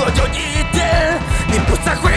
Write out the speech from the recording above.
若有一天你不再回。